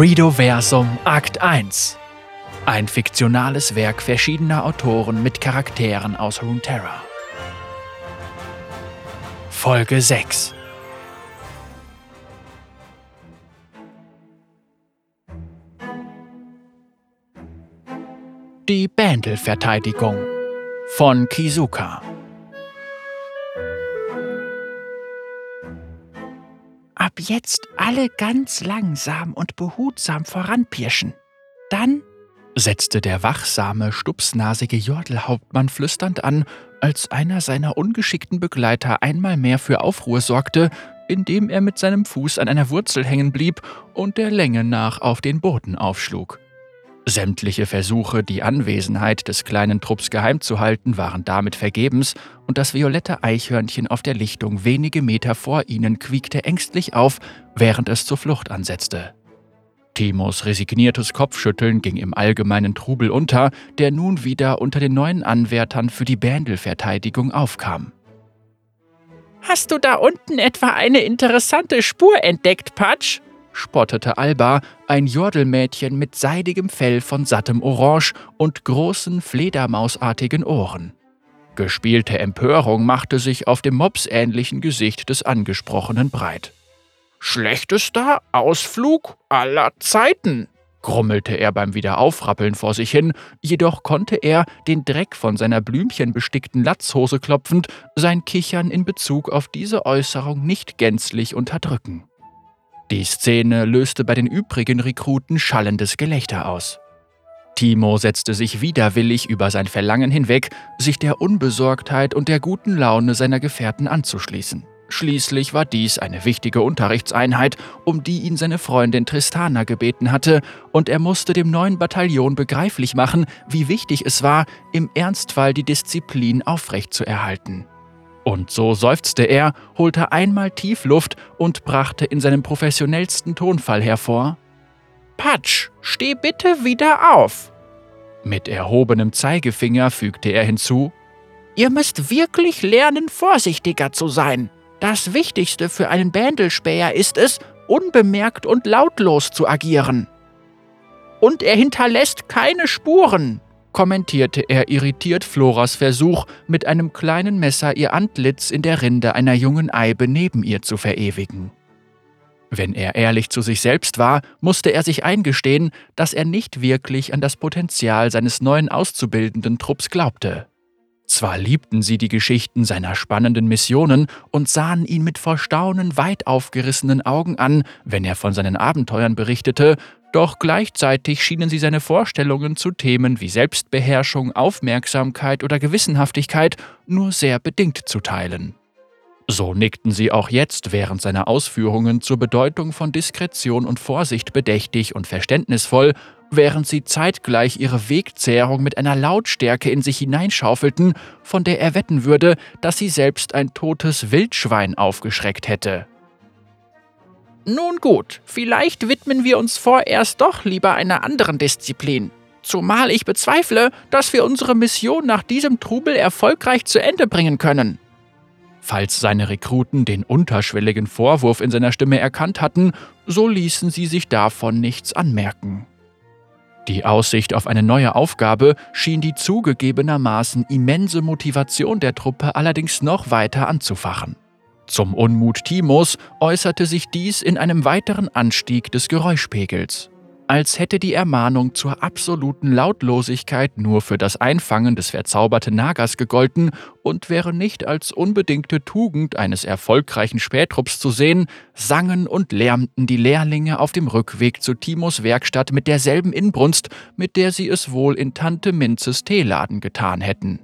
Redoversum Akt 1 Ein fiktionales Werk verschiedener Autoren mit Charakteren aus Runeterra. Folge 6 Die Bändelverteidigung von Kizuka Jetzt alle ganz langsam und behutsam voranpirschen. Dann, setzte der wachsame, stupsnasige Jordelhauptmann flüsternd an, als einer seiner ungeschickten Begleiter einmal mehr für Aufruhr sorgte, indem er mit seinem Fuß an einer Wurzel hängen blieb und der Länge nach auf den Boden aufschlug. Sämtliche Versuche, die Anwesenheit des kleinen Trupps geheim zu halten, waren damit vergebens, und das violette Eichhörnchen auf der Lichtung wenige Meter vor ihnen quiekte ängstlich auf, während es zur Flucht ansetzte. Timos resigniertes Kopfschütteln ging im allgemeinen Trubel unter, der nun wieder unter den neuen Anwärtern für die Bändelverteidigung aufkam. Hast du da unten etwa eine interessante Spur entdeckt, Patsch? Spottete Alba, ein Jordelmädchen mit seidigem Fell von sattem Orange und großen fledermausartigen Ohren. Gespielte Empörung machte sich auf dem mopsähnlichen Gesicht des Angesprochenen breit. Schlechtester Ausflug aller Zeiten, grummelte er beim Wiederaufrappeln vor sich hin, jedoch konnte er, den Dreck von seiner blümchenbestickten Latzhose klopfend, sein Kichern in Bezug auf diese Äußerung nicht gänzlich unterdrücken. Die Szene löste bei den übrigen Rekruten schallendes Gelächter aus. Timo setzte sich widerwillig über sein Verlangen hinweg, sich der Unbesorgtheit und der guten Laune seiner Gefährten anzuschließen. Schließlich war dies eine wichtige Unterrichtseinheit, um die ihn seine Freundin Tristana gebeten hatte, und er musste dem neuen Bataillon begreiflich machen, wie wichtig es war, im Ernstfall die Disziplin aufrechtzuerhalten. Und so seufzte er, holte einmal tief Luft und brachte in seinem professionellsten Tonfall hervor: Patsch, steh bitte wieder auf! Mit erhobenem Zeigefinger fügte er hinzu: Ihr müsst wirklich lernen, vorsichtiger zu sein. Das Wichtigste für einen Bändelspäher ist es, unbemerkt und lautlos zu agieren. Und er hinterlässt keine Spuren kommentierte er irritiert Floras Versuch, mit einem kleinen Messer ihr Antlitz in der Rinde einer jungen Eibe neben ihr zu verewigen. Wenn er ehrlich zu sich selbst war, musste er sich eingestehen, dass er nicht wirklich an das Potenzial seines neuen auszubildenden Trupps glaubte. Zwar liebten sie die Geschichten seiner spannenden Missionen und sahen ihn mit vor Staunen weit aufgerissenen Augen an, wenn er von seinen Abenteuern berichtete, doch gleichzeitig schienen sie seine Vorstellungen zu Themen wie Selbstbeherrschung, Aufmerksamkeit oder Gewissenhaftigkeit nur sehr bedingt zu teilen. So nickten sie auch jetzt während seiner Ausführungen zur Bedeutung von Diskretion und Vorsicht bedächtig und verständnisvoll, während sie zeitgleich ihre Wegzehrung mit einer Lautstärke in sich hineinschaufelten, von der er wetten würde, dass sie selbst ein totes Wildschwein aufgeschreckt hätte. Nun gut, vielleicht widmen wir uns vorerst doch lieber einer anderen Disziplin. Zumal ich bezweifle, dass wir unsere Mission nach diesem Trubel erfolgreich zu Ende bringen können. Falls seine Rekruten den unterschwelligen Vorwurf in seiner Stimme erkannt hatten, so ließen sie sich davon nichts anmerken. Die Aussicht auf eine neue Aufgabe schien die zugegebenermaßen immense Motivation der Truppe allerdings noch weiter anzufachen. Zum Unmut Timos äußerte sich dies in einem weiteren Anstieg des Geräuschpegels. Als hätte die Ermahnung zur absoluten Lautlosigkeit nur für das Einfangen des verzauberten Nagas gegolten und wäre nicht als unbedingte Tugend eines erfolgreichen Spätrupps zu sehen, sangen und lärmten die Lehrlinge auf dem Rückweg zu Timos Werkstatt mit derselben Inbrunst, mit der sie es wohl in Tante Minzes Teeladen getan hätten.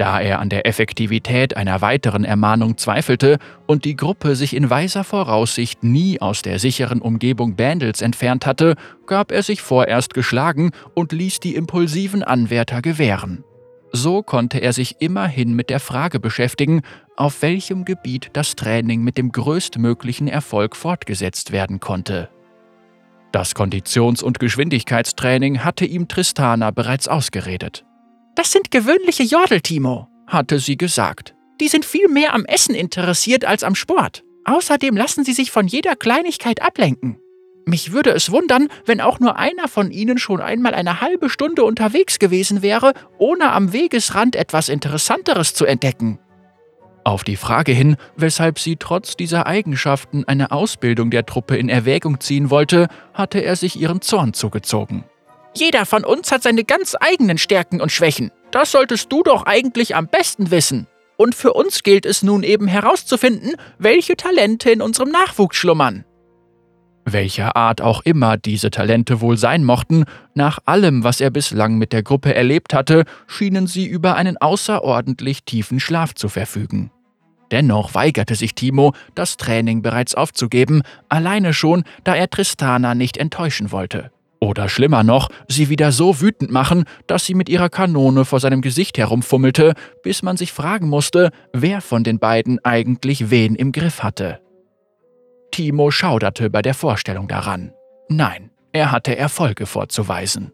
Da er an der Effektivität einer weiteren Ermahnung zweifelte und die Gruppe sich in weiser Voraussicht nie aus der sicheren Umgebung Bandels entfernt hatte, gab er sich vorerst geschlagen und ließ die impulsiven Anwärter gewähren. So konnte er sich immerhin mit der Frage beschäftigen, auf welchem Gebiet das Training mit dem größtmöglichen Erfolg fortgesetzt werden konnte. Das Konditions- und Geschwindigkeitstraining hatte ihm Tristana bereits ausgeredet. Das sind gewöhnliche Jordel, Timo, hatte sie gesagt. Die sind viel mehr am Essen interessiert als am Sport. Außerdem lassen sie sich von jeder Kleinigkeit ablenken. Mich würde es wundern, wenn auch nur einer von Ihnen schon einmal eine halbe Stunde unterwegs gewesen wäre, ohne am Wegesrand etwas Interessanteres zu entdecken. Auf die Frage hin, weshalb sie trotz dieser Eigenschaften eine Ausbildung der Truppe in Erwägung ziehen wollte, hatte er sich ihren Zorn zugezogen. Jeder von uns hat seine ganz eigenen Stärken und Schwächen. Das solltest du doch eigentlich am besten wissen. Und für uns gilt es nun eben herauszufinden, welche Talente in unserem Nachwuchs schlummern. Welcher Art auch immer diese Talente wohl sein mochten, nach allem, was er bislang mit der Gruppe erlebt hatte, schienen sie über einen außerordentlich tiefen Schlaf zu verfügen. Dennoch weigerte sich Timo, das Training bereits aufzugeben, alleine schon, da er Tristana nicht enttäuschen wollte. Oder schlimmer noch, sie wieder so wütend machen, dass sie mit ihrer Kanone vor seinem Gesicht herumfummelte, bis man sich fragen musste, wer von den beiden eigentlich wen im Griff hatte. Timo schauderte bei der Vorstellung daran. Nein, er hatte Erfolge vorzuweisen.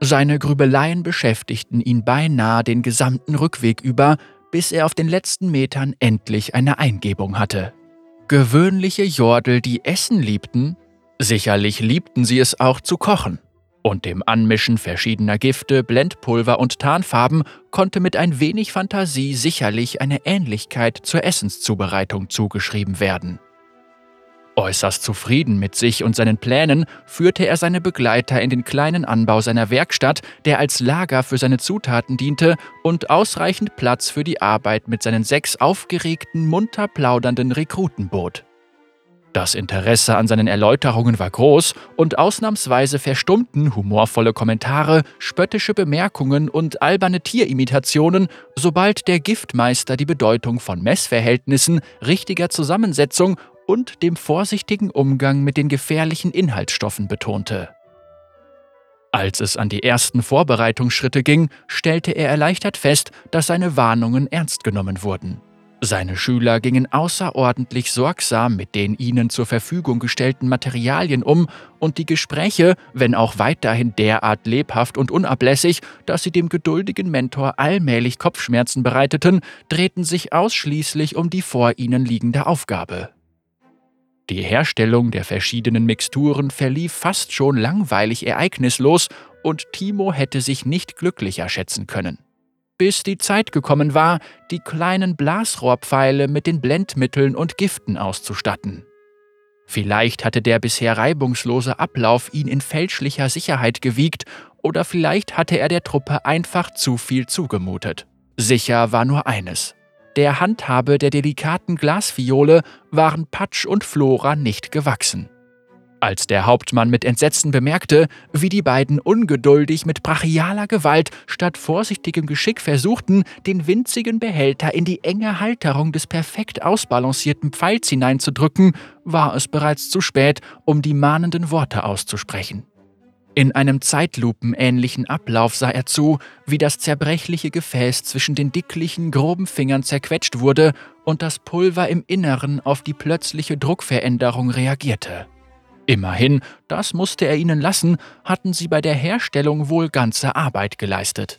Seine Grübeleien beschäftigten ihn beinahe den gesamten Rückweg über, bis er auf den letzten Metern endlich eine Eingebung hatte. Gewöhnliche Jordel, die Essen liebten? Sicherlich liebten sie es auch zu kochen und dem Anmischen verschiedener Gifte, Blendpulver und Tarnfarben konnte mit ein wenig Fantasie sicherlich eine Ähnlichkeit zur Essenszubereitung zugeschrieben werden. Äußerst zufrieden mit sich und seinen Plänen führte er seine Begleiter in den kleinen Anbau seiner Werkstatt, der als Lager für seine Zutaten diente und ausreichend Platz für die Arbeit mit seinen sechs aufgeregten, munter plaudernden Rekruten bot. Das Interesse an seinen Erläuterungen war groß und ausnahmsweise verstummten humorvolle Kommentare, spöttische Bemerkungen und alberne Tierimitationen, sobald der Giftmeister die Bedeutung von Messverhältnissen, richtiger Zusammensetzung und dem vorsichtigen Umgang mit den gefährlichen Inhaltsstoffen betonte. Als es an die ersten Vorbereitungsschritte ging, stellte er erleichtert fest, dass seine Warnungen ernst genommen wurden. Seine Schüler gingen außerordentlich sorgsam mit den ihnen zur Verfügung gestellten Materialien um, und die Gespräche, wenn auch weiterhin derart lebhaft und unablässig, dass sie dem geduldigen Mentor allmählich Kopfschmerzen bereiteten, drehten sich ausschließlich um die vor ihnen liegende Aufgabe. Die Herstellung der verschiedenen Mixturen verlief fast schon langweilig ereignislos, und Timo hätte sich nicht glücklicher schätzen können bis die Zeit gekommen war, die kleinen Blasrohrpfeile mit den Blendmitteln und Giften auszustatten. Vielleicht hatte der bisher reibungslose Ablauf ihn in fälschlicher Sicherheit gewiegt, oder vielleicht hatte er der Truppe einfach zu viel zugemutet. Sicher war nur eines. Der Handhabe der delikaten Glasfiole waren Patsch und Flora nicht gewachsen. Als der Hauptmann mit Entsetzen bemerkte, wie die beiden ungeduldig mit brachialer Gewalt statt vorsichtigem Geschick versuchten, den winzigen Behälter in die enge Halterung des perfekt ausbalancierten Pfeils hineinzudrücken, war es bereits zu spät, um die mahnenden Worte auszusprechen. In einem zeitlupenähnlichen Ablauf sah er zu, wie das zerbrechliche Gefäß zwischen den dicklichen, groben Fingern zerquetscht wurde und das Pulver im Inneren auf die plötzliche Druckveränderung reagierte. Immerhin, das musste er ihnen lassen, hatten sie bei der Herstellung wohl ganze Arbeit geleistet.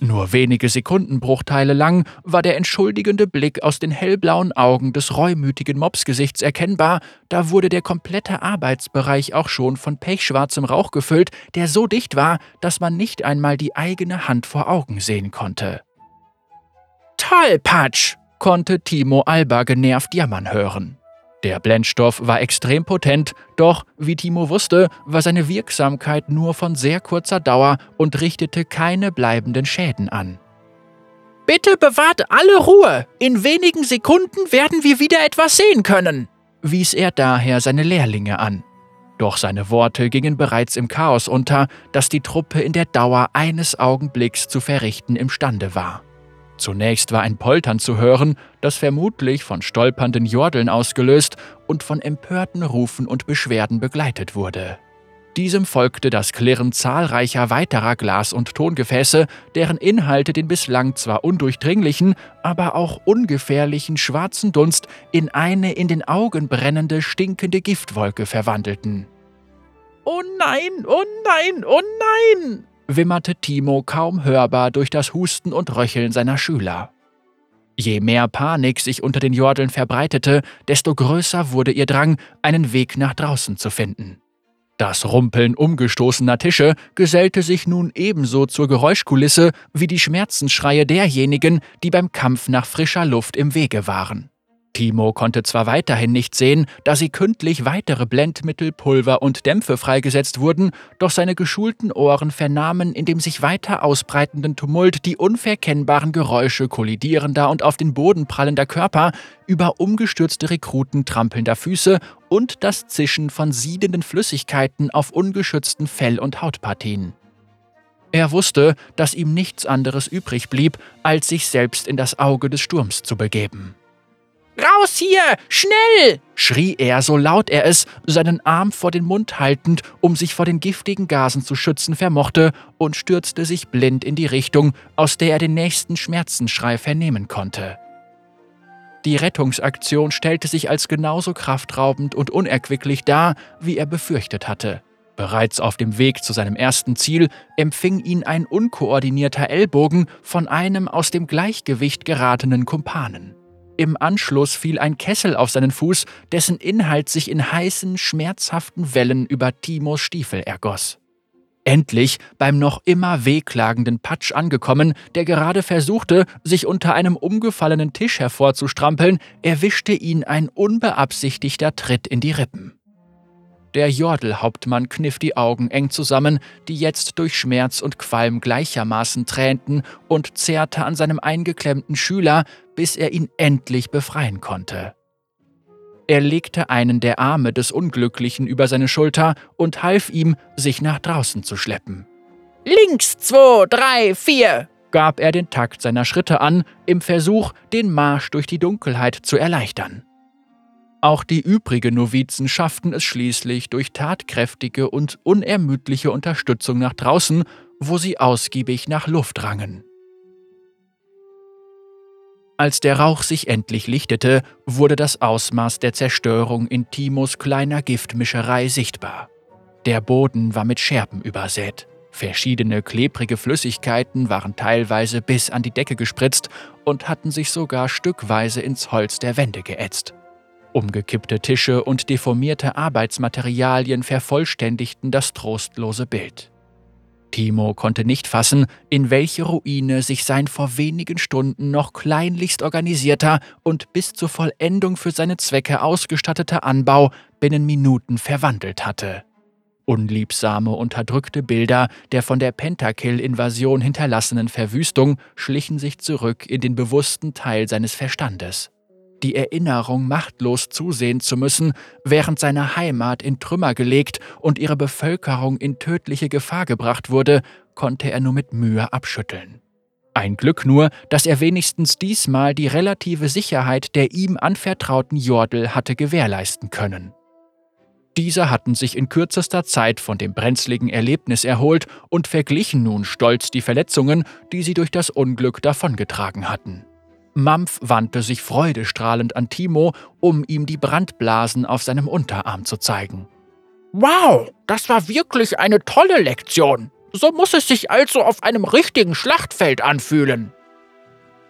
Nur wenige Sekundenbruchteile lang war der entschuldigende Blick aus den hellblauen Augen des reumütigen Mopsgesichts erkennbar, da wurde der komplette Arbeitsbereich auch schon von pechschwarzem Rauch gefüllt, der so dicht war, dass man nicht einmal die eigene Hand vor Augen sehen konnte. Toll, Patsch! konnte Timo Alba genervt jammern hören. Der Blendstoff war extrem potent, doch, wie Timo wusste, war seine Wirksamkeit nur von sehr kurzer Dauer und richtete keine bleibenden Schäden an. Bitte bewahrt alle Ruhe! In wenigen Sekunden werden wir wieder etwas sehen können, wies er daher seine Lehrlinge an. Doch seine Worte gingen bereits im Chaos unter, das die Truppe in der Dauer eines Augenblicks zu verrichten imstande war. Zunächst war ein Poltern zu hören, das vermutlich von stolpernden Jordeln ausgelöst und von empörten Rufen und Beschwerden begleitet wurde. Diesem folgte das Klirren zahlreicher weiterer Glas- und Tongefäße, deren Inhalte den bislang zwar undurchdringlichen, aber auch ungefährlichen schwarzen Dunst in eine in den Augen brennende, stinkende Giftwolke verwandelten. Oh nein, oh nein, oh nein! Wimmerte Timo kaum hörbar durch das Husten und Röcheln seiner Schüler. Je mehr Panik sich unter den Jordeln verbreitete, desto größer wurde ihr Drang, einen Weg nach draußen zu finden. Das Rumpeln umgestoßener Tische gesellte sich nun ebenso zur Geräuschkulisse wie die Schmerzensschreie derjenigen, die beim Kampf nach frischer Luft im Wege waren. Timo konnte zwar weiterhin nicht sehen, da sie kündlich weitere Blendmittel, Pulver und Dämpfe freigesetzt wurden, doch seine geschulten Ohren vernahmen in dem sich weiter ausbreitenden Tumult die unverkennbaren Geräusche kollidierender und auf den Boden prallender Körper, über umgestürzte Rekruten trampelnder Füße und das Zischen von siedenden Flüssigkeiten auf ungeschützten Fell- und Hautpartien. Er wusste, dass ihm nichts anderes übrig blieb, als sich selbst in das Auge des Sturms zu begeben. Raus hier! Schnell! schrie er, so laut er es, seinen Arm vor den Mund haltend, um sich vor den giftigen Gasen zu schützen vermochte, und stürzte sich blind in die Richtung, aus der er den nächsten Schmerzensschrei vernehmen konnte. Die Rettungsaktion stellte sich als genauso kraftraubend und unerquicklich dar, wie er befürchtet hatte. Bereits auf dem Weg zu seinem ersten Ziel empfing ihn ein unkoordinierter Ellbogen von einem aus dem Gleichgewicht geratenen Kumpanen. Im Anschluss fiel ein Kessel auf seinen Fuß, dessen Inhalt sich in heißen, schmerzhaften Wellen über Timos Stiefel ergoss. Endlich beim noch immer wehklagenden Patsch angekommen, der gerade versuchte, sich unter einem umgefallenen Tisch hervorzustrampeln, erwischte ihn ein unbeabsichtigter Tritt in die Rippen. Der Jordelhauptmann kniff die Augen eng zusammen, die jetzt durch Schmerz und Qualm gleichermaßen tränten, und zerrte an seinem eingeklemmten Schüler, bis er ihn endlich befreien konnte. Er legte einen der Arme des Unglücklichen über seine Schulter und half ihm, sich nach draußen zu schleppen. Links, zwei, drei, vier, gab er den Takt seiner Schritte an, im Versuch, den Marsch durch die Dunkelheit zu erleichtern. Auch die übrigen Novizen schafften es schließlich durch tatkräftige und unermüdliche Unterstützung nach draußen, wo sie ausgiebig nach Luft rangen. Als der Rauch sich endlich lichtete, wurde das Ausmaß der Zerstörung in Timos kleiner Giftmischerei sichtbar. Der Boden war mit Scherben übersät. Verschiedene klebrige Flüssigkeiten waren teilweise bis an die Decke gespritzt und hatten sich sogar stückweise ins Holz der Wände geätzt. Umgekippte Tische und deformierte Arbeitsmaterialien vervollständigten das trostlose Bild. Timo konnte nicht fassen, in welche Ruine sich sein vor wenigen Stunden noch kleinlichst organisierter und bis zur Vollendung für seine Zwecke ausgestatteter Anbau binnen Minuten verwandelt hatte. Unliebsame, unterdrückte Bilder der von der Pentakill-Invasion hinterlassenen Verwüstung schlichen sich zurück in den bewussten Teil seines Verstandes die Erinnerung, machtlos zusehen zu müssen, während seine Heimat in Trümmer gelegt und ihre Bevölkerung in tödliche Gefahr gebracht wurde, konnte er nur mit Mühe abschütteln. Ein Glück nur, dass er wenigstens diesmal die relative Sicherheit der ihm anvertrauten Jordel hatte gewährleisten können. Diese hatten sich in kürzester Zeit von dem brenzligen Erlebnis erholt und verglichen nun stolz die Verletzungen, die sie durch das Unglück davongetragen hatten. Mampf wandte sich freudestrahlend an Timo, um ihm die Brandblasen auf seinem Unterarm zu zeigen. Wow, das war wirklich eine tolle Lektion. So muss es sich also auf einem richtigen Schlachtfeld anfühlen.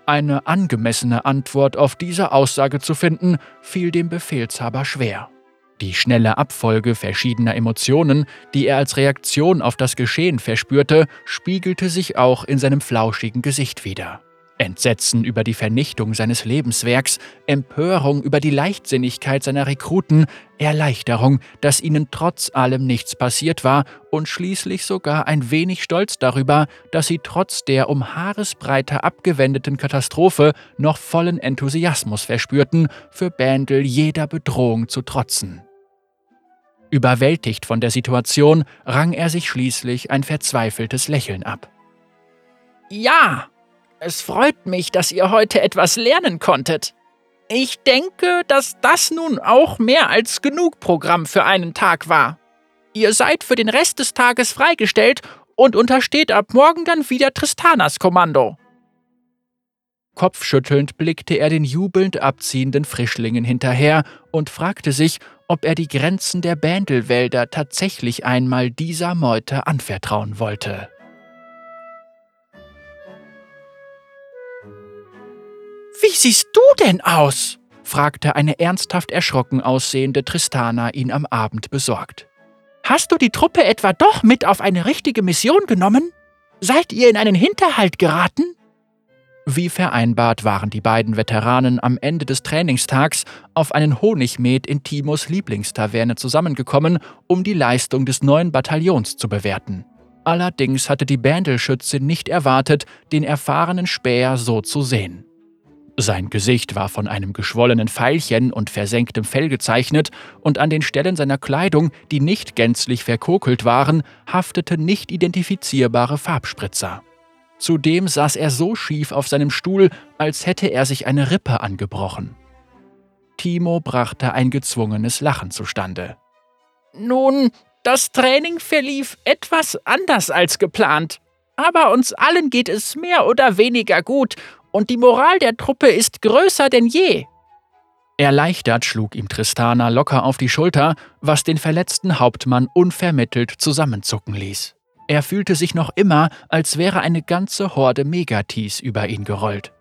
Eine angemessene Antwort auf diese Aussage zu finden, fiel dem Befehlshaber schwer. Die schnelle Abfolge verschiedener Emotionen, die er als Reaktion auf das Geschehen verspürte, spiegelte sich auch in seinem flauschigen Gesicht wider. Entsetzen über die Vernichtung seines Lebenswerks, Empörung über die Leichtsinnigkeit seiner Rekruten, Erleichterung, dass ihnen trotz allem nichts passiert war und schließlich sogar ein wenig Stolz darüber, dass sie trotz der um Haaresbreite abgewendeten Katastrophe noch vollen Enthusiasmus verspürten, für Bändel jeder Bedrohung zu trotzen. Überwältigt von der Situation rang er sich schließlich ein verzweifeltes Lächeln ab. Ja, es freut mich, dass ihr heute etwas lernen konntet. Ich denke, dass das nun auch mehr als genug Programm für einen Tag war. Ihr seid für den Rest des Tages freigestellt und untersteht ab morgen dann wieder Tristanas Kommando. Kopfschüttelnd blickte er den jubelnd abziehenden Frischlingen hinterher und fragte sich, ob er die Grenzen der Bändelwälder tatsächlich einmal dieser Meute anvertrauen wollte. Wie siehst du denn aus? fragte eine ernsthaft erschrocken aussehende Tristana ihn am Abend besorgt. Hast du die Truppe etwa doch mit auf eine richtige Mission genommen? Seid ihr in einen Hinterhalt geraten? Wie vereinbart waren die beiden Veteranen am Ende des Trainingstags auf einen Honigmet in Timos Lieblingstaverne zusammengekommen, um die Leistung des neuen Bataillons zu bewerten. Allerdings hatte die Bandelschütze nicht erwartet, den erfahrenen Späher so zu sehen. Sein Gesicht war von einem geschwollenen Pfeilchen und versenktem Fell gezeichnet, und an den Stellen seiner Kleidung, die nicht gänzlich verkokelt waren, hafteten nicht identifizierbare Farbspritzer. Zudem saß er so schief auf seinem Stuhl, als hätte er sich eine Rippe angebrochen. Timo brachte ein gezwungenes Lachen zustande. Nun, das Training verlief etwas anders als geplant. Aber uns allen geht es mehr oder weniger gut und die Moral der Truppe ist größer denn je. Erleichtert schlug ihm Tristana locker auf die Schulter, was den verletzten Hauptmann unvermittelt zusammenzucken ließ. Er fühlte sich noch immer, als wäre eine ganze Horde Megatis über ihn gerollt.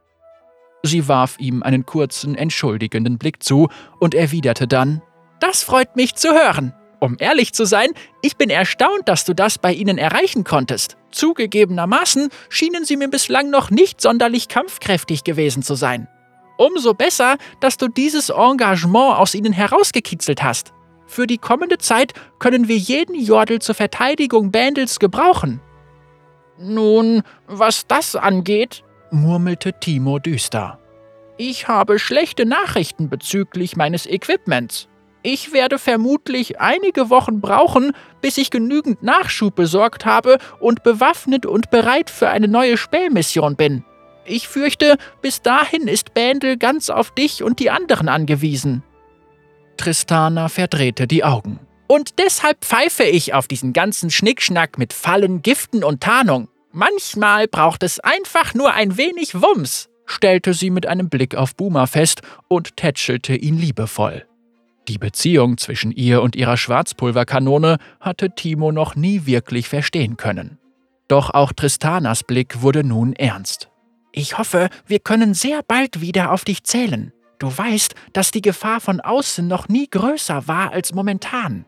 Sie warf ihm einen kurzen, entschuldigenden Blick zu und erwiderte dann: Das freut mich zu hören. Um ehrlich zu sein, ich bin erstaunt, dass du das bei ihnen erreichen konntest. Zugegebenermaßen schienen sie mir bislang noch nicht sonderlich kampfkräftig gewesen zu sein. Umso besser, dass du dieses Engagement aus ihnen herausgekitzelt hast. Für die kommende Zeit können wir jeden Jordel zur Verteidigung Bandels gebrauchen. Nun, was das angeht, murmelte Timo düster. Ich habe schlechte Nachrichten bezüglich meines Equipments. Ich werde vermutlich einige Wochen brauchen, bis ich genügend Nachschub besorgt habe und bewaffnet und bereit für eine neue Spähmission bin. Ich fürchte, bis dahin ist Bandel ganz auf dich und die anderen angewiesen. Tristana verdrehte die Augen. Und deshalb pfeife ich auf diesen ganzen Schnickschnack mit Fallen, Giften und Tarnung. Manchmal braucht es einfach nur ein wenig Wumms, stellte sie mit einem Blick auf Boomer fest und tätschelte ihn liebevoll. Die Beziehung zwischen ihr und ihrer Schwarzpulverkanone hatte Timo noch nie wirklich verstehen können. Doch auch Tristanas Blick wurde nun ernst. Ich hoffe, wir können sehr bald wieder auf dich zählen. Du weißt, dass die Gefahr von außen noch nie größer war als momentan.